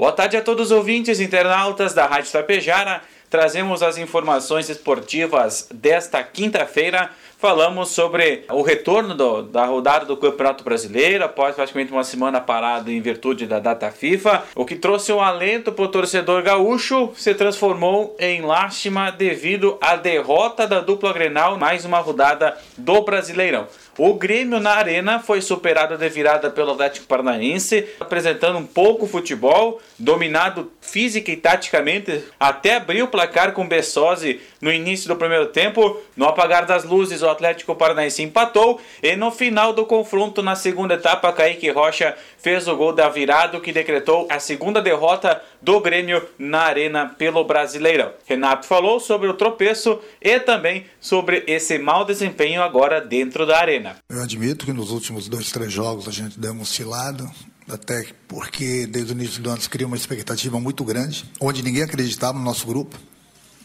Boa tarde a todos os ouvintes internautas da Rádio Tapejara. Trazemos as informações esportivas desta quinta-feira. Falamos sobre o retorno do, da rodada do Campeonato Brasileiro após praticamente uma semana parada em virtude da data FIFA. O que trouxe um alento para o torcedor gaúcho se transformou em lástima devido à derrota da dupla Grenal mais uma rodada do Brasileirão. O Grêmio na arena foi superado de virada pelo Atlético Paranaense, apresentando um pouco futebol, dominado física e taticamente, até abriu o placar com Bessosi no início do primeiro tempo. No apagar das luzes, o Atlético Paranaense empatou e no final do confronto na segunda etapa, Kaique Rocha fez o gol da virada que decretou a segunda derrota do Grêmio na arena pelo Brasileirão. Renato falou sobre o tropeço e também sobre esse mau desempenho agora dentro da arena. Eu admito que nos últimos dois, três jogos a gente deu uma oscilada, até porque desde o início do ano se criou uma expectativa muito grande, onde ninguém acreditava no nosso grupo.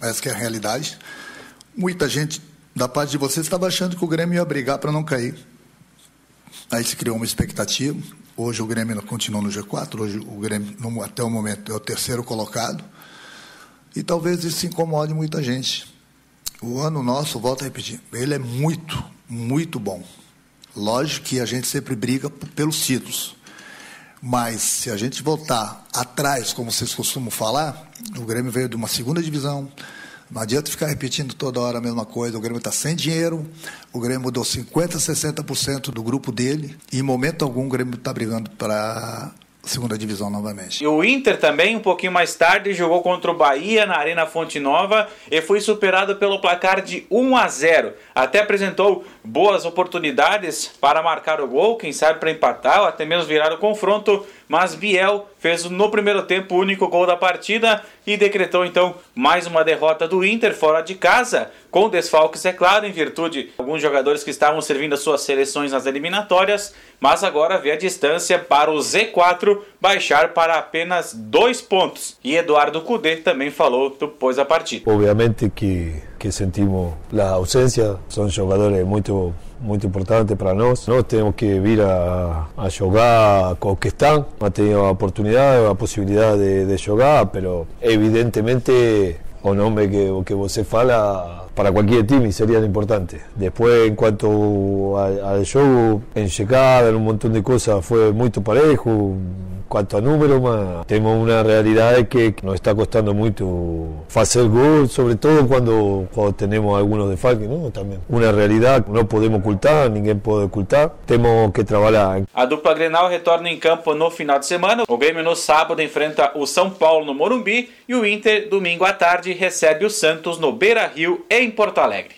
Essa é a realidade. Muita gente da parte de vocês estava achando que o Grêmio ia brigar para não cair. Aí se criou uma expectativa. Hoje o Grêmio continua no G4, hoje o Grêmio, até o momento, é o terceiro colocado. E talvez isso incomode muita gente. O ano nosso, volto a repetir, ele é muito, muito bom. Lógico que a gente sempre briga pelos títulos. Mas se a gente voltar atrás, como vocês costumam falar, o Grêmio veio de uma segunda divisão. Não adianta ficar repetindo toda hora a mesma coisa. O Grêmio está sem dinheiro, o Grêmio mudou 50%, 60% do grupo dele, e em momento algum o Grêmio está brigando para segunda divisão novamente. E o Inter também, um pouquinho mais tarde, jogou contra o Bahia na Arena Fonte Nova e foi superado pelo placar de 1 a 0. Até apresentou boas oportunidades para marcar o gol, quem sabe para empatar ou até mesmo virar o confronto, mas Biel fez no primeiro tempo o único gol da partida e decretou então mais uma derrota do Inter fora de casa, com desfalques, é claro, em virtude de alguns jogadores que estavam servindo as suas seleções nas eliminatórias, mas agora vê a distância para o Z4 baixar para apenas dois pontos. E Eduardo Cudê também falou depois da partida. Obviamente que, que sentimos la ausencia. Son jogadores muito muito importante para nós. Nós temos que vir a, a jogar com o que estão. Ha tenido a oportunidade, a possibilidade de, de jogar, pero evidentemente o nome que, que você fala para cualquier time sería importante. Después, en cuanto al show, en llegada, en un montón de cosas, fue muy parejo. Cuanto a números, más, tenemos una realidad que nos está costando mucho hacer gol, sobre todo cuando, cuando tenemos algunos de falque, ¿no? También. Una realidad que no podemos ocultar, ninguém puede ocultar, tenemos que trabalhar. A dupla Grenal retorna em campo no final de semana. O Grêmio no sábado enfrenta o São Paulo no Morumbi e o Inter domingo à tarde recebe o Santos no Beira-Rio em Porto Alegre.